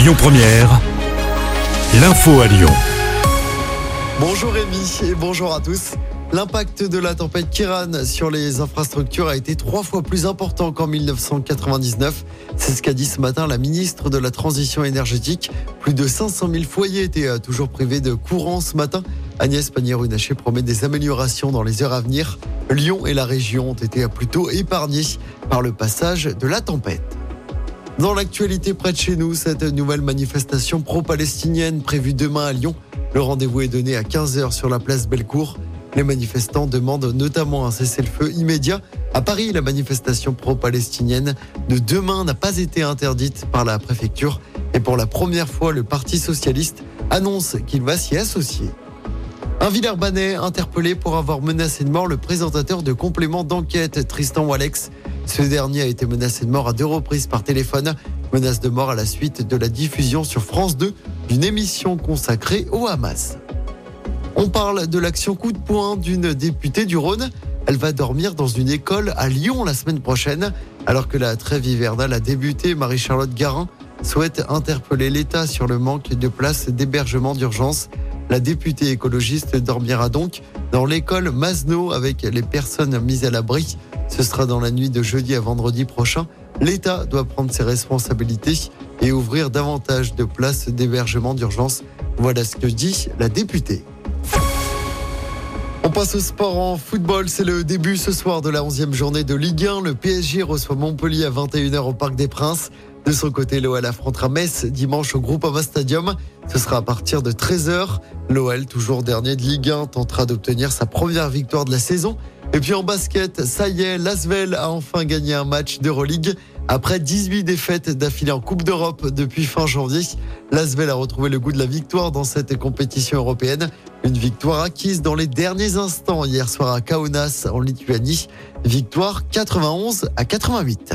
Lyon Première, l'info à Lyon. Bonjour Rémi et bonjour à tous. L'impact de la tempête Kiran sur les infrastructures a été trois fois plus important qu'en 1999. C'est ce qu'a dit ce matin la ministre de la Transition énergétique. Plus de 500 000 foyers étaient euh, toujours privés de courant ce matin. Agnès Pannier-Runacher promet des améliorations dans les heures à venir. Lyon et la région ont été plutôt épargnés par le passage de la tempête. Dans l'actualité près de chez nous, cette nouvelle manifestation pro-palestinienne prévue demain à Lyon. Le rendez-vous est donné à 15h sur la place Bellecour. Les manifestants demandent notamment un cessez-le-feu immédiat. À Paris, la manifestation pro-palestinienne de demain n'a pas été interdite par la préfecture. Et pour la première fois, le Parti socialiste annonce qu'il va s'y associer. Un Villeurbanais interpellé pour avoir menacé de mort le présentateur de complément d'enquête Tristan Walex. Ce dernier a été menacé de mort à deux reprises par téléphone. Menace de mort à la suite de la diffusion sur France 2 d'une émission consacrée au Hamas. On parle de l'action coup de poing d'une députée du Rhône. Elle va dormir dans une école à Lyon la semaine prochaine. Alors que la trêve hivernale a débuté, Marie-Charlotte Garin souhaite interpeller l'État sur le manque de places d'hébergement d'urgence. La députée écologiste dormira donc dans l'école Masno avec les personnes mises à l'abri. Ce sera dans la nuit de jeudi à vendredi prochain. L'État doit prendre ses responsabilités et ouvrir davantage de places d'hébergement d'urgence. Voilà ce que dit la députée. On passe au sport en football. C'est le début ce soir de la 11e journée de Ligue 1. Le PSG reçoit Montpellier à 21h au Parc des Princes. De son côté, l'OL affrontera Metz dimanche au Groupama Stadium. Ce sera à partir de 13h. L'OL, toujours dernier de Ligue 1, tentera d'obtenir sa première victoire de la saison. Et puis en basket, ça y est, Lasvel a enfin gagné un match d'Euroleague. Après 18 défaites d'affilée en Coupe d'Europe depuis fin janvier, Lasvel a retrouvé le goût de la victoire dans cette compétition européenne. Une victoire acquise dans les derniers instants hier soir à Kaunas en Lituanie. Victoire 91 à 88.